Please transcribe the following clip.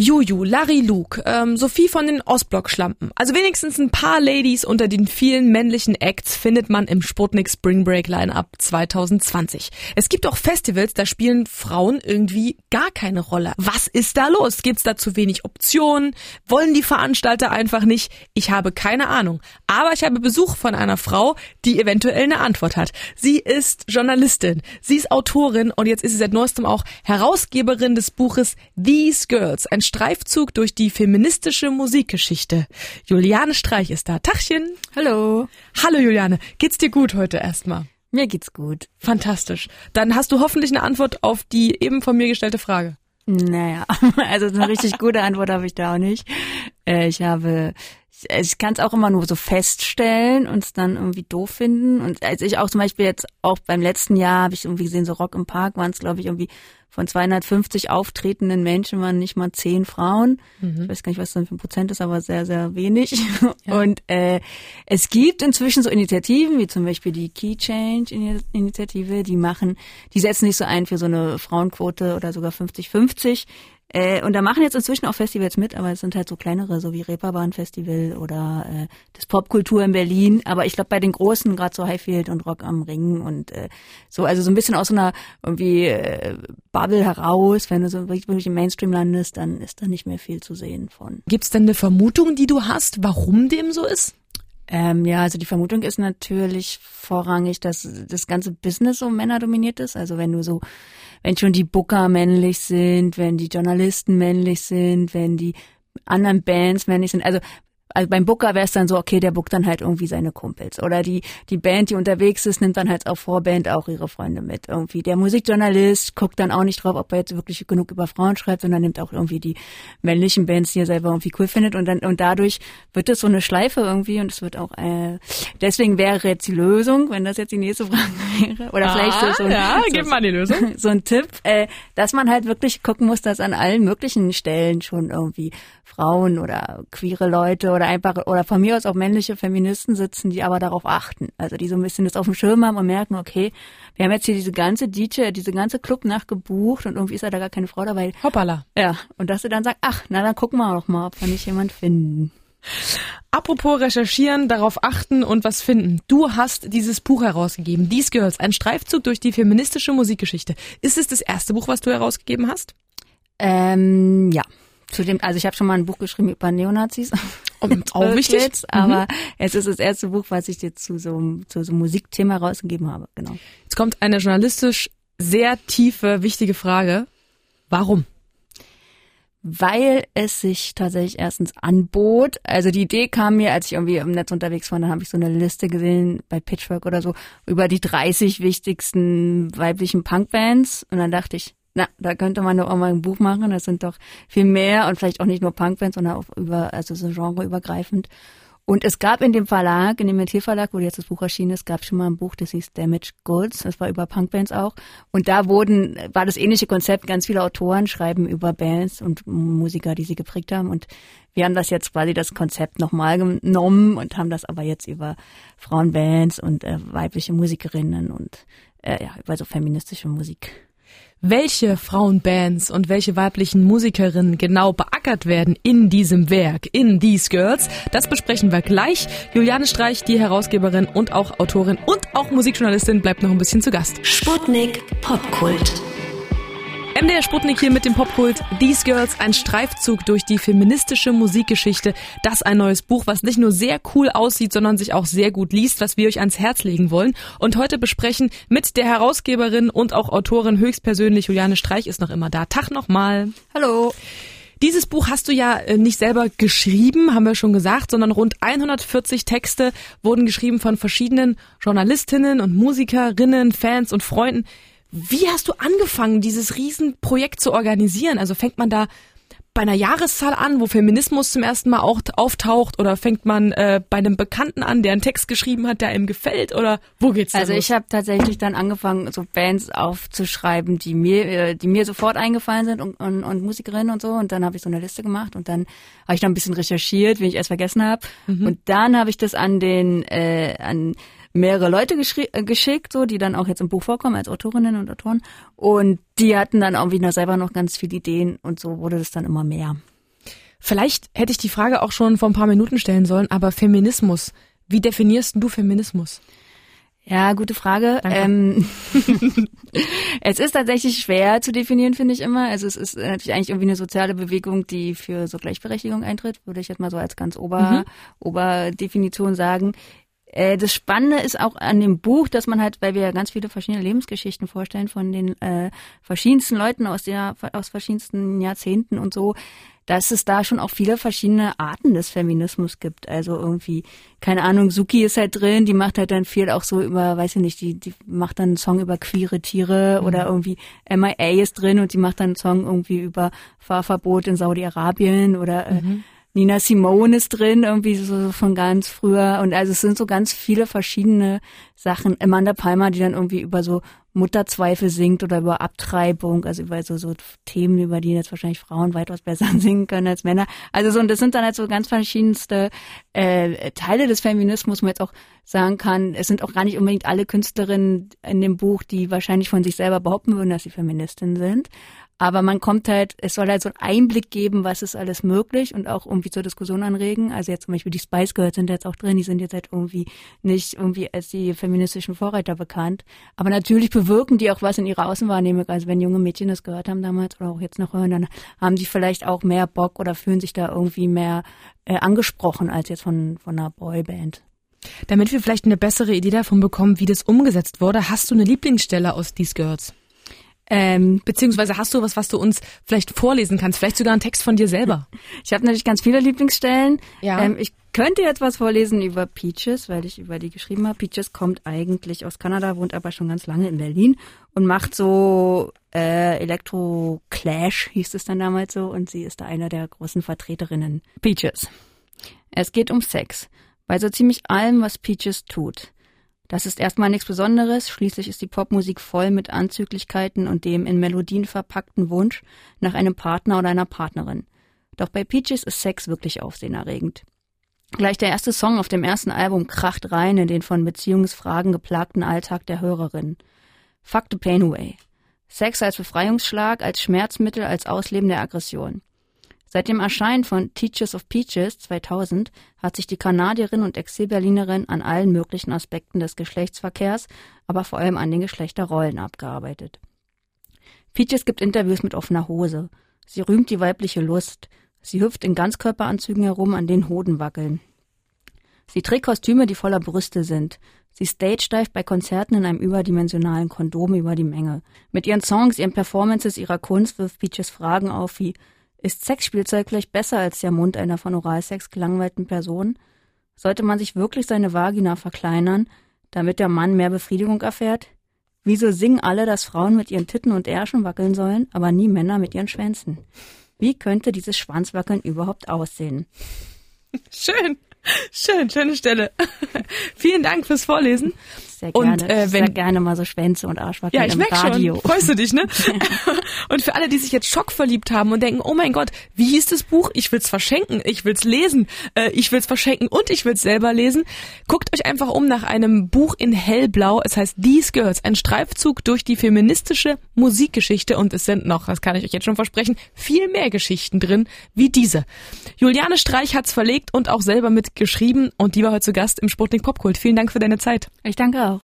Juju, Larry Luke, ähm, Sophie von den Ostblock-Schlampen. Also wenigstens ein paar Ladies unter den vielen männlichen Acts findet man im Sputnik Spring Break Line-Up 2020. Es gibt auch Festivals, da spielen Frauen irgendwie gar keine Rolle. Was ist da los? Gibt's da zu wenig Optionen? Wollen die Veranstalter einfach nicht? Ich habe keine Ahnung. Aber ich habe Besuch von einer Frau, die eventuell eine Antwort hat. Sie ist Journalistin, sie ist Autorin und jetzt ist sie seit neuestem auch Herausgeberin des Buches These Girls, ein Streifzug durch die feministische Musikgeschichte. Juliane Streich ist da. Tachchen. Hallo. Hallo Juliane. Geht's dir gut heute erstmal? Mir geht's gut. Fantastisch. Dann hast du hoffentlich eine Antwort auf die eben von mir gestellte Frage. Naja, also eine richtig gute Antwort habe ich da auch nicht. Äh, ich habe ich kann es auch immer nur so feststellen und es dann irgendwie doof finden. Und als ich auch zum Beispiel jetzt auch beim letzten Jahr habe ich irgendwie gesehen, so Rock im Park waren es, glaube ich, irgendwie von 250 auftretenden Menschen waren nicht mal zehn Frauen. Mhm. Ich weiß gar nicht, was das für ein Prozent ist, aber sehr, sehr wenig. Ja. Und äh, es gibt inzwischen so Initiativen, wie zum Beispiel die Key Change Initiative, die machen, die setzen sich so ein für so eine Frauenquote oder sogar 50-50 äh, und da machen jetzt inzwischen auch Festivals mit, aber es sind halt so kleinere, so wie Reeperbahn Festival oder äh, das Popkultur in Berlin. Aber ich glaube bei den großen, gerade so Highfield und Rock am Ring und äh, so, also so ein bisschen aus so einer irgendwie äh, Bubble heraus, wenn du so wirklich im Mainstream landest, dann ist da nicht mehr viel zu sehen von. Gibt's denn eine Vermutung, die du hast, warum dem so ist? Ähm, ja, also die Vermutung ist natürlich vorrangig, dass das ganze Business so männerdominiert ist. Also wenn du so wenn schon die Booker männlich sind, wenn die Journalisten männlich sind, wenn die anderen Bands männlich sind. Also also beim Booker wäre es dann so, okay, der bookt dann halt irgendwie seine Kumpels. Oder die, die Band, die unterwegs ist, nimmt dann halt auf Vorband auch ihre Freunde mit. Irgendwie der Musikjournalist guckt dann auch nicht drauf, ob er jetzt wirklich genug über Frauen schreibt, sondern nimmt auch irgendwie die männlichen Bands, die er selber irgendwie cool findet. Und dann, und dadurch wird es so eine Schleife irgendwie und es wird auch, äh, deswegen wäre jetzt die Lösung, wenn das jetzt die nächste Frage wäre, oder ah, vielleicht so, so ein, ja, so, gib mal die Lösung. so ein Tipp, äh, dass man halt wirklich gucken muss, dass an allen möglichen Stellen schon irgendwie Frauen oder queere Leute oder einfach, oder von mir aus auch männliche Feministen sitzen, die aber darauf achten. Also die so ein bisschen das auf dem Schirm haben und merken, okay, wir haben jetzt hier diese ganze DJ, diese ganze Club nachgebucht und irgendwie ist da gar keine Frau dabei. Hoppala. Ja. Und dass sie dann sagt, ach, na dann gucken wir doch mal, ob wir nicht jemand finden. Apropos recherchieren, darauf achten und was finden. Du hast dieses Buch herausgegeben, These Girls, ein Streifzug durch die feministische Musikgeschichte. Ist es das erste Buch, was du herausgegeben hast? Ähm, ja. Zu dem, also ich habe schon mal ein Buch geschrieben über Neonazis. Auch wichtig. Jetzt, aber mhm. es ist das erste Buch, was ich jetzt zu so, zu so einem Musikthema rausgegeben habe. Genau. Jetzt kommt eine journalistisch sehr tiefe, wichtige Frage. Warum? Weil es sich tatsächlich erstens anbot. Also die Idee kam mir, als ich irgendwie im Netz unterwegs war, dann habe ich so eine Liste gesehen bei Pitchwork oder so über die 30 wichtigsten weiblichen Punkbands. Und dann dachte ich, na, da könnte man doch auch mal ein Buch machen. Das sind doch viel mehr und vielleicht auch nicht nur Punkbands, sondern auch über, also so genreübergreifend. Und es gab in dem Verlag, in dem Verlag, wo jetzt das Buch erschienen ist, gab schon mal ein Buch, das hieß Damage Goods. Das war über Punkbands auch. Und da wurden, war das ähnliche Konzept. Ganz viele Autoren schreiben über Bands und Musiker, die sie geprägt haben. Und wir haben das jetzt quasi das Konzept nochmal genommen und haben das aber jetzt über Frauenbands und äh, weibliche Musikerinnen und äh, ja, über so feministische Musik welche Frauenbands und welche weiblichen Musikerinnen genau beackert werden in diesem Werk, in These Girls, das besprechen wir gleich. Juliane Streich, die Herausgeberin und auch Autorin und auch Musikjournalistin, bleibt noch ein bisschen zu Gast. Sputnik Popkult. MDR Sputnik hier mit dem Popkult These Girls, ein Streifzug durch die feministische Musikgeschichte. Das ein neues Buch, was nicht nur sehr cool aussieht, sondern sich auch sehr gut liest, was wir euch ans Herz legen wollen. Und heute besprechen mit der Herausgeberin und auch Autorin höchstpersönlich, Juliane Streich ist noch immer da. Tag nochmal. Hallo. Dieses Buch hast du ja äh, nicht selber geschrieben, haben wir schon gesagt, sondern rund 140 Texte wurden geschrieben von verschiedenen Journalistinnen und Musikerinnen, Fans und Freunden. Wie hast du angefangen, dieses Riesenprojekt zu organisieren? Also fängt man da bei einer Jahreszahl an, wo Feminismus zum ersten Mal auch auftaucht, oder fängt man äh, bei einem Bekannten an, der einen Text geschrieben hat, der einem gefällt, oder wo geht's Also los? ich habe tatsächlich dann angefangen, so Bands aufzuschreiben, die mir, äh, die mir sofort eingefallen sind und, und, und Musikerinnen und so. Und dann habe ich so eine Liste gemacht und dann habe ich da ein bisschen recherchiert, wie ich erst vergessen habe. Mhm. Und dann habe ich das an den äh, an mehrere Leute äh, geschickt, so, die dann auch jetzt im Buch vorkommen als Autorinnen und Autoren. Und die hatten dann auch wieder selber noch ganz viele Ideen und so wurde das dann immer mehr. Vielleicht hätte ich die Frage auch schon vor ein paar Minuten stellen sollen, aber Feminismus, wie definierst du Feminismus? Ja, gute Frage. Ähm, es ist tatsächlich schwer zu definieren, finde ich immer. Also es ist natürlich eigentlich irgendwie eine soziale Bewegung, die für so Gleichberechtigung eintritt, würde ich jetzt mal so als ganz Ober, mhm. Oberdefinition sagen. Äh, das Spannende ist auch an dem Buch, dass man halt, weil wir ja ganz viele verschiedene Lebensgeschichten vorstellen von den äh, verschiedensten Leuten aus der aus verschiedensten Jahrzehnten und so, dass es da schon auch viele verschiedene Arten des Feminismus gibt. Also irgendwie, keine Ahnung, Suki ist halt drin, die macht halt dann viel auch so über, weiß ich nicht, die, die macht dann einen Song über queere Tiere mhm. oder irgendwie MIA ist drin und die macht dann einen Song irgendwie über Fahrverbot in Saudi-Arabien oder äh, mhm. Nina Simone ist drin, irgendwie so von ganz früher. Und also es sind so ganz viele verschiedene Sachen. Amanda Palmer, die dann irgendwie über so Mutterzweifel singt oder über Abtreibung, also über so, so Themen, über die jetzt wahrscheinlich Frauen weitaus besser singen können als Männer. Also so, und das sind dann halt so ganz verschiedenste äh, Teile des Feminismus, wo man jetzt auch sagen kann, es sind auch gar nicht unbedingt alle Künstlerinnen in dem Buch, die wahrscheinlich von sich selber behaupten würden, dass sie Feministin sind. Aber man kommt halt, es soll halt so einen Einblick geben, was ist alles möglich und auch irgendwie zur Diskussion anregen. Also jetzt zum Beispiel die Spice Girls sind jetzt auch drin, die sind jetzt halt irgendwie nicht irgendwie als die feministischen Vorreiter bekannt. Aber natürlich bewirken die auch was in ihrer Außenwahrnehmung. Also wenn junge Mädchen das gehört haben damals oder auch jetzt noch hören, dann haben die vielleicht auch mehr Bock oder fühlen sich da irgendwie mehr äh, angesprochen als jetzt von, von einer Boyband. Damit wir vielleicht eine bessere Idee davon bekommen, wie das umgesetzt wurde, hast du eine Lieblingsstelle aus These Girls? Ähm, beziehungsweise hast du was, was du uns vielleicht vorlesen kannst, vielleicht sogar einen Text von dir selber. Ich habe natürlich ganz viele Lieblingsstellen. Ja. Ähm, ich könnte jetzt was vorlesen über Peaches, weil ich über die geschrieben habe. Peaches kommt eigentlich aus Kanada, wohnt aber schon ganz lange in Berlin und macht so äh, Elektro Clash, hieß es dann damals so, und sie ist da eine der großen Vertreterinnen. Peaches. Es geht um Sex. Bei so ziemlich allem, was Peaches tut. Das ist erstmal nichts Besonderes, schließlich ist die Popmusik voll mit Anzüglichkeiten und dem in Melodien verpackten Wunsch nach einem Partner oder einer Partnerin. Doch bei Peaches ist Sex wirklich aufsehenerregend. Gleich der erste Song auf dem ersten Album kracht rein in den von Beziehungsfragen geplagten Alltag der Hörerin. Fuck the pain away. Sex als Befreiungsschlag, als Schmerzmittel, als Ausleben der Aggression. Seit dem Erscheinen von Teachers of Peaches 2000 hat sich die Kanadierin und Exil-Berlinerin an allen möglichen Aspekten des Geschlechtsverkehrs, aber vor allem an den Geschlechterrollen abgearbeitet. Peaches gibt Interviews mit offener Hose. Sie rühmt die weibliche Lust. Sie hüpft in Ganzkörperanzügen herum, an denen Hoden wackeln. Sie trägt Kostüme, die voller Brüste sind. Sie stage-dive bei Konzerten in einem überdimensionalen Kondom über die Menge. Mit ihren Songs, ihren Performances, ihrer Kunst wirft Peaches Fragen auf wie ist Sexspielzeug vielleicht besser als der Mund einer von Oralsex gelangweilten Person? Sollte man sich wirklich seine Vagina verkleinern, damit der Mann mehr Befriedigung erfährt? Wieso singen alle, dass Frauen mit ihren Titten und Ärschen wackeln sollen, aber nie Männer mit ihren Schwänzen? Wie könnte dieses Schwanzwackeln überhaupt aussehen? Schön. Schön, schöne Stelle. Vielen Dank fürs Vorlesen. Sehr gerne. Und, äh, wenn, sehr gerne mal so Schwänze und Arschwackeln ja, ich im Radio. Schon. Freust du dich, ne? und für alle, die sich jetzt schockverliebt haben und denken, oh mein Gott, wie hieß das Buch? Ich will's verschenken, ich will's lesen, äh, ich will's verschenken und ich will's selber lesen. Guckt euch einfach um nach einem Buch in hellblau. Es heißt These Girls, ein Streifzug durch die feministische Musikgeschichte und es sind noch, das kann ich euch jetzt schon versprechen, viel mehr Geschichten drin wie diese. Juliane Streich hat's verlegt und auch selber mitgeschrieben und die war heute zu Gast im Sputnik Popkult. Vielen Dank für deine Zeit. Ich danke